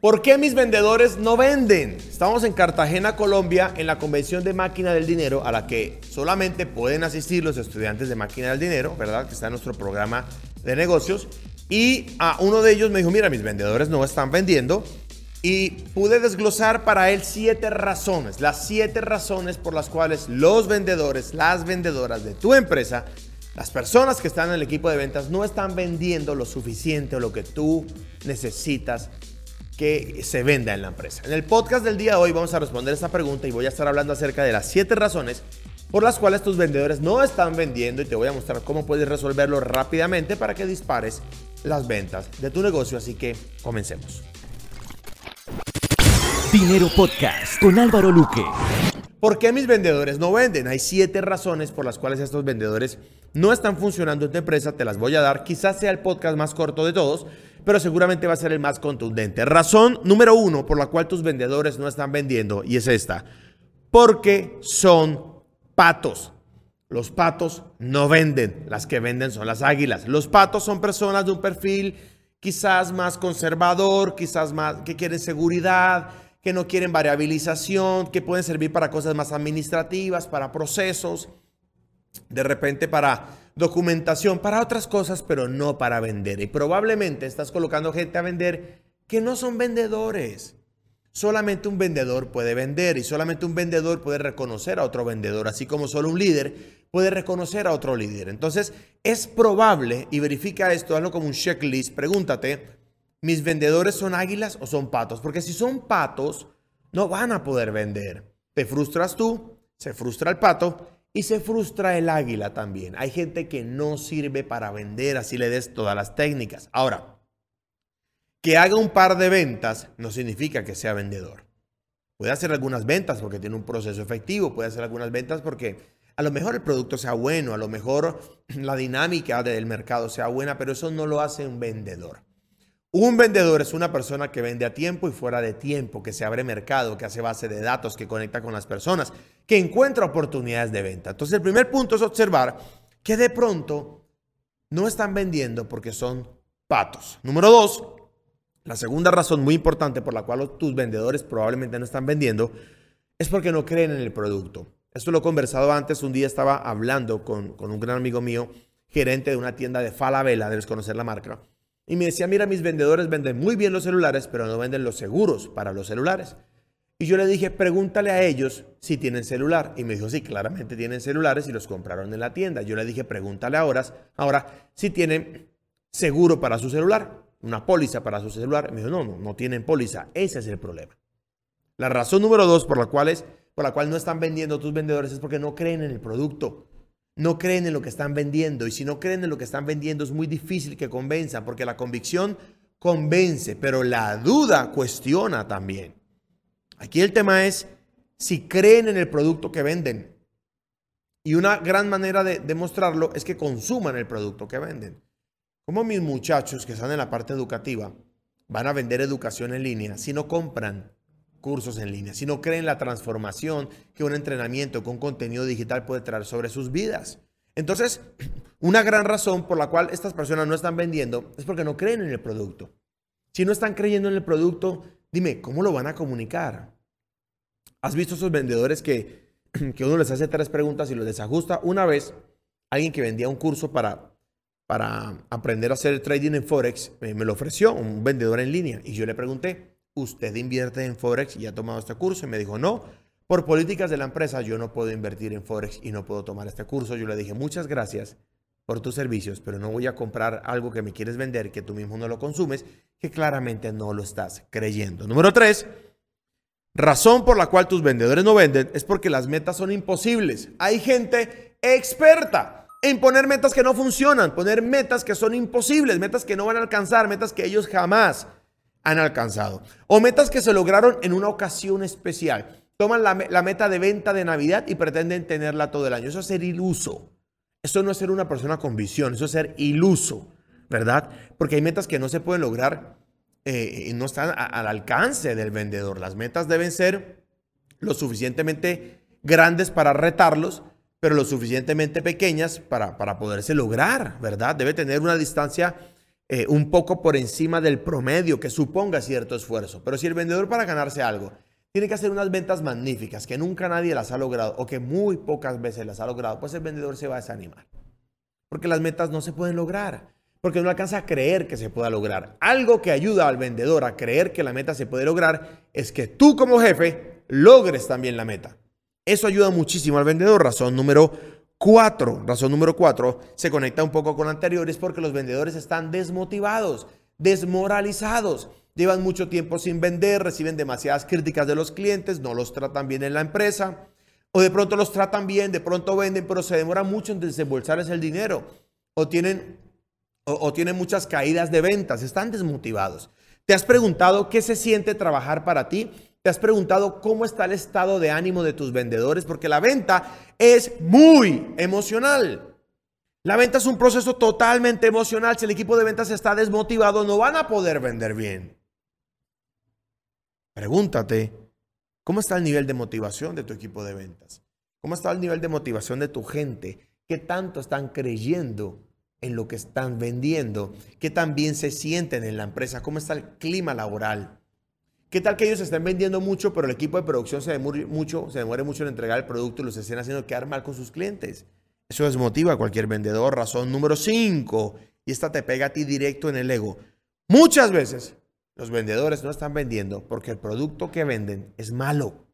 ¿Por qué mis vendedores no venden? Estamos en Cartagena, Colombia, en la convención de máquina del dinero a la que solamente pueden asistir los estudiantes de máquina del dinero, ¿verdad? Que está en nuestro programa de negocios. Y a uno de ellos me dijo, mira, mis vendedores no están vendiendo. Y pude desglosar para él siete razones, las siete razones por las cuales los vendedores, las vendedoras de tu empresa, las personas que están en el equipo de ventas no están vendiendo lo suficiente o lo que tú necesitas que se venda en la empresa. En el podcast del día de hoy vamos a responder esta pregunta y voy a estar hablando acerca de las siete razones por las cuales tus vendedores no están vendiendo y te voy a mostrar cómo puedes resolverlo rápidamente para que dispares las ventas de tu negocio. Así que comencemos. Dinero Podcast con Álvaro Luque. ¿Por qué mis vendedores no venden? Hay siete razones por las cuales estos vendedores no están funcionando en tu empresa. Te las voy a dar. Quizás sea el podcast más corto de todos pero seguramente va a ser el más contundente. Razón número uno por la cual tus vendedores no están vendiendo, y es esta, porque son patos. Los patos no venden, las que venden son las águilas. Los patos son personas de un perfil quizás más conservador, quizás más que quieren seguridad, que no quieren variabilización, que pueden servir para cosas más administrativas, para procesos, de repente para documentación para otras cosas, pero no para vender. Y probablemente estás colocando gente a vender que no son vendedores. Solamente un vendedor puede vender y solamente un vendedor puede reconocer a otro vendedor, así como solo un líder puede reconocer a otro líder. Entonces, es probable, y verifica esto, hazlo como un checklist, pregúntate, ¿mis vendedores son águilas o son patos? Porque si son patos, no van a poder vender. Te frustras tú, se frustra el pato y se frustra el águila también. Hay gente que no sirve para vender, así le des todas las técnicas. Ahora, que haga un par de ventas no significa que sea vendedor. Puede hacer algunas ventas porque tiene un proceso efectivo, puede hacer algunas ventas porque a lo mejor el producto sea bueno, a lo mejor la dinámica del mercado sea buena, pero eso no lo hace un vendedor. Un vendedor es una persona que vende a tiempo y fuera de tiempo, que se abre mercado, que hace base de datos, que conecta con las personas, que encuentra oportunidades de venta. Entonces el primer punto es observar que de pronto no están vendiendo porque son patos. Número dos, la segunda razón muy importante por la cual tus vendedores probablemente no están vendiendo es porque no creen en el producto. Esto lo he conversado antes. Un día estaba hablando con, con un gran amigo mío, gerente de una tienda de Falabella, debes conocer la marca. Y me decía, mira, mis vendedores venden muy bien los celulares, pero no venden los seguros para los celulares. Y yo le dije, pregúntale a ellos si tienen celular. Y me dijo, sí, claramente tienen celulares y los compraron en la tienda. Yo le dije, pregúntale ahora, ahora si tienen seguro para su celular, una póliza para su celular. Me dijo, no, no, no tienen póliza. Ese es el problema. La razón número dos por la cual, es, por la cual no están vendiendo tus vendedores es porque no creen en el producto no creen en lo que están vendiendo. Y si no creen en lo que están vendiendo, es muy difícil que convenzan, porque la convicción convence, pero la duda cuestiona también. Aquí el tema es si creen en el producto que venden. Y una gran manera de demostrarlo es que consuman el producto que venden. Como mis muchachos que están en la parte educativa van a vender educación en línea si no compran cursos en línea, si no creen la transformación que un entrenamiento con contenido digital puede traer sobre sus vidas. Entonces, una gran razón por la cual estas personas no están vendiendo es porque no creen en el producto. Si no están creyendo en el producto, dime, ¿cómo lo van a comunicar? ¿Has visto esos vendedores que, que uno les hace tres preguntas y los desajusta? Una vez, alguien que vendía un curso para, para aprender a hacer trading en Forex me lo ofreció, un vendedor en línea, y yo le pregunté, ¿usted invierte en Forex y ha tomado este curso? Y me dijo, no, por políticas de la empresa yo no puedo invertir en Forex y no puedo tomar este curso. Yo le dije, muchas gracias por tus servicios, pero no voy a comprar algo que me quieres vender, que tú mismo no lo consumes, que claramente no lo estás creyendo. Número tres, razón por la cual tus vendedores no venden es porque las metas son imposibles. Hay gente experta en poner metas que no funcionan, poner metas que son imposibles, metas que no van a alcanzar, metas que ellos jamás han alcanzado. O metas que se lograron en una ocasión especial. Toman la, meta de venta de Navidad y pretenden tenerla todo el año. Eso es ser iluso. Eso no es ser una persona con visión, eso es ser iluso, ¿verdad? Porque hay metas que no se pueden lograr eh, y no están al alcance del vendedor. Las metas deben ser lo suficientemente grandes para retarlos, pero lo suficientemente pequeñas para, para poderse lograr, ¿verdad? Debe tener una distancia eh, un poco por encima del promedio que suponga cierto esfuerzo. Pero si el vendedor para ganarse algo tiene que hacer unas ventas magníficas que nunca nadie las ha logrado o que muy pocas veces las ha logrado, pues el vendedor se va a desanimar. Porque las metas no se pueden lograr. Porque no alcanza a creer que se pueda lograr. Algo que ayuda al vendedor a creer que la meta se puede lograr es que tú como jefe logres también la meta. Eso ayuda muchísimo al vendedor. Razón número Cuatro, razón número cuatro, se conecta un poco con anteriores porque los vendedores están desmotivados, desmoralizados. Llevan mucho tiempo sin vender, reciben demasiadas críticas de los clientes, no los tratan bien en la empresa. O de pronto los tratan bien, de pronto venden, pero se demora mucho en desembolsarles el dinero. O tienen, o tienen muchas caídas de ventas, están desmotivados. ¿Te has preguntado qué se siente trabajar para ti? ¿Te has preguntado cómo está el estado de ánimo de tus vendedores? Porque la venta es muy emocional. La venta es un proceso totalmente emocional. Si el equipo de ventas está desmotivado, no van a poder vender bien. Pregúntate, ¿cómo está el nivel de motivación de tu equipo de ventas? ¿Cómo está el nivel de motivación de tu gente? ¿Qué tanto están creyendo en lo que están vendiendo? ¿Qué tan bien se sienten en la empresa? ¿Cómo está el clima laboral? ¿Qué tal que ellos estén vendiendo mucho, pero el equipo de producción se demore mucho, se mucho en entregar el producto y los estén haciendo quedar mal con sus clientes? Eso desmotiva a cualquier vendedor. Razón número 5. Y esta te pega a ti directo en el ego. Muchas veces los vendedores no están vendiendo porque el producto que venden es malo.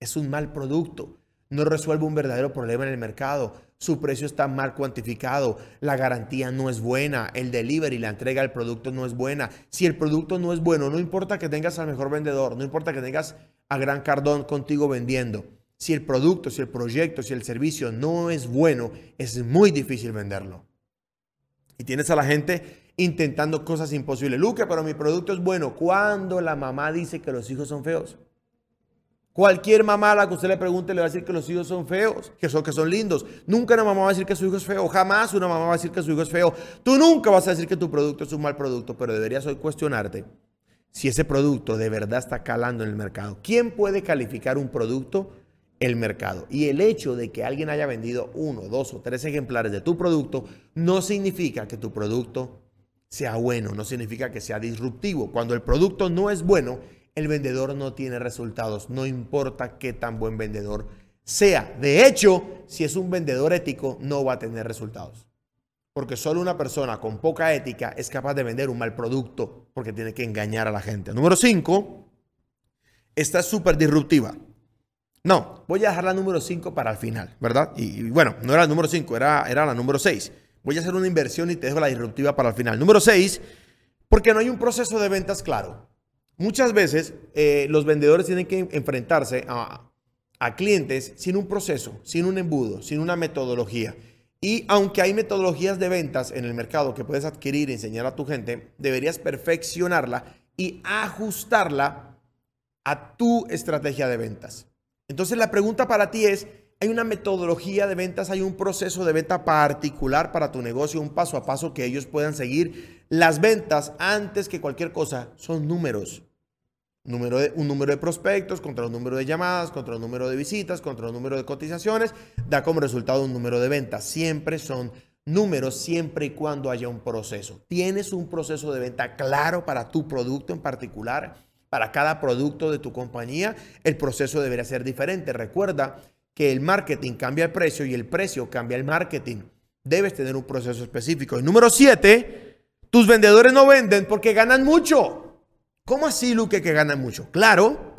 Es un mal producto. No resuelve un verdadero problema en el mercado su precio está mal cuantificado, la garantía no es buena, el delivery, la entrega del producto no es buena. Si el producto no es bueno, no importa que tengas al mejor vendedor, no importa que tengas a Gran Cardón contigo vendiendo. Si el producto, si el proyecto, si el servicio no es bueno, es muy difícil venderlo. Y tienes a la gente intentando cosas imposibles. Luque, pero mi producto es bueno. Cuando la mamá dice que los hijos son feos? Cualquier mamá a la que usted le pregunte le va a decir que los hijos son feos, que son, que son lindos. Nunca una mamá va a decir que su hijo es feo. Jamás una mamá va a decir que su hijo es feo. Tú nunca vas a decir que tu producto es un mal producto, pero deberías hoy cuestionarte si ese producto de verdad está calando en el mercado. ¿Quién puede calificar un producto? El mercado. Y el hecho de que alguien haya vendido uno, dos o tres ejemplares de tu producto no significa que tu producto sea bueno, no significa que sea disruptivo. Cuando el producto no es bueno, el vendedor no tiene resultados, no importa qué tan buen vendedor sea. De hecho, si es un vendedor ético, no va a tener resultados. Porque solo una persona con poca ética es capaz de vender un mal producto porque tiene que engañar a la gente. Número 5, esta es súper disruptiva. No, voy a dejar la número 5 para el final, ¿verdad? Y, bueno, no era la número 5, era, era la número 6. Voy a hacer una inversión y te dejo la disruptiva para el final. Número 6, porque no hay un proceso de ventas claro. Muchas veces eh, los vendedores tienen que enfrentarse a, clientes sin un proceso, sin un embudo, sin una metodología. Y aunque hay metodologías de ventas en el mercado que puedes adquirir y enseñar a tu gente, deberías perfeccionarla y ajustarla a tu estrategia de ventas. Entonces la pregunta para ti es, ¿hay una metodología de ventas, hay un proceso de venta particular para tu negocio, un paso a paso que ellos puedan seguir? Las ventas, antes que cualquier cosa, son números número de, un número de prospectos contra un número de llamadas, contra un número de visitas, contra un número de cotizaciones, da como resultado un número de ventas. Siempre son números siempre y cuando haya un proceso. ¿Tienes un proceso de venta claro para tu producto en particular? Para cada producto de tu compañía, el proceso debería ser diferente. Recuerda que el marketing cambia el precio y el precio cambia el marketing. Debes tener un proceso específico. Y número siete, tus vendedores no venden porque ganan mucho. ¿Cómo así, Luque, que gana mucho? Claro,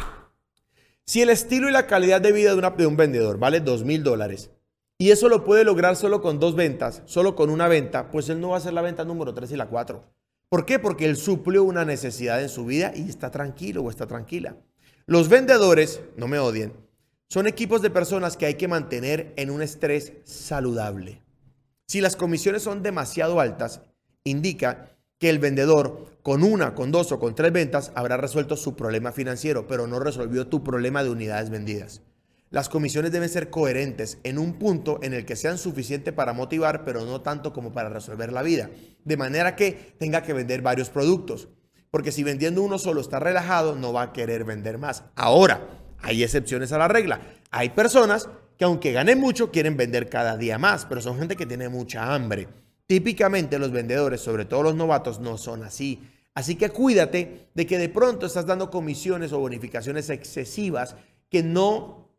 si el estilo y la calidad de vida de, un vendedor vale dos mil dólares y eso lo puede lograr solo con dos ventas, solo con una venta, pues él no va a hacer la venta número tres y la cuatro. ¿Por qué? Porque él suplió una necesidad en su vida y está tranquilo o está tranquila. Los vendedores, no me odien, son equipos de personas que hay que mantener en un estrés saludable. Si las comisiones son demasiado altas, indica que el vendedor con una, con dos o con tres ventas habrá resuelto su problema financiero, pero no resolvió tu problema de unidades vendidas. Las comisiones deben ser coherentes en un punto en el que sean suficientes para motivar, pero no tanto como para resolver la vida. De manera que tenga que vender varios productos. Porque si vendiendo uno solo está relajado, no va a querer vender más. Ahora, hay excepciones a la regla. Hay personas que aunque ganen mucho, quieren vender cada día más, pero son gente que tiene mucha hambre Típicamente los vendedores, sobre todo los novatos, no son así. Así que cuídate de que de pronto estás dando comisiones o bonificaciones excesivas que no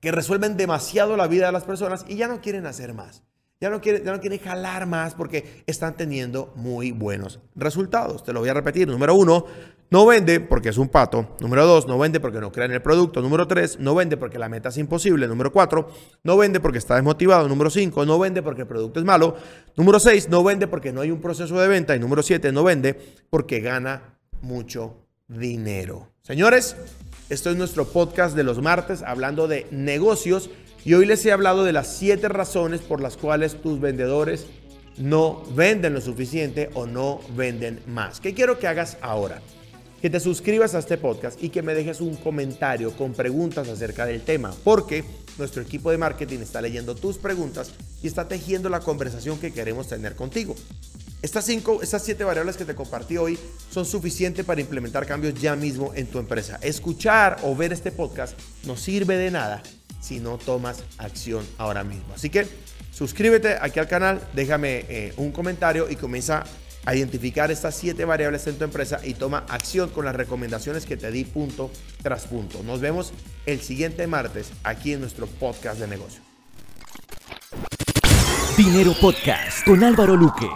que resuelven demasiado la vida de las personas y ya no quieren hacer más. Ya no, quieren, ya no quieren jalar más porque están teniendo muy buenos resultados. Te lo voy a repetir. Número uno, no vende porque es un pato. Número dos, no vende porque no cree en el producto. Número tres, no vende porque la meta es imposible. Número cuatro, no vende porque está desmotivado. Número cinco, no vende porque el producto es malo. Número seis, no vende porque no hay un proceso de venta. Y número siete, no vende porque gana mucho dinero. Señores, esto es nuestro podcast de los martes hablando de negocios. Y hoy les he hablado de las siete razones por las cuales tus vendedores no venden lo suficiente o no venden más. ¿Qué quiero que hagas ahora? Que te suscribas a este podcast y que me dejes un comentario con preguntas acerca del tema, porque nuestro equipo de marketing está leyendo tus preguntas y está tejiendo la conversación que queremos tener contigo. Estas cinco, estas siete variables que te compartí hoy son suficientes para implementar cambios ya mismo en tu empresa. Escuchar o ver este podcast no sirve de nada si no tomas acción ahora mismo. Así que suscríbete aquí al canal, déjame eh, un comentario y comienza identificar estas siete variables en tu empresa y toma acción con las recomendaciones que te di punto tras punto. Nos vemos el siguiente martes aquí en nuestro podcast de negocio. Dinero Podcast con Álvaro Luque.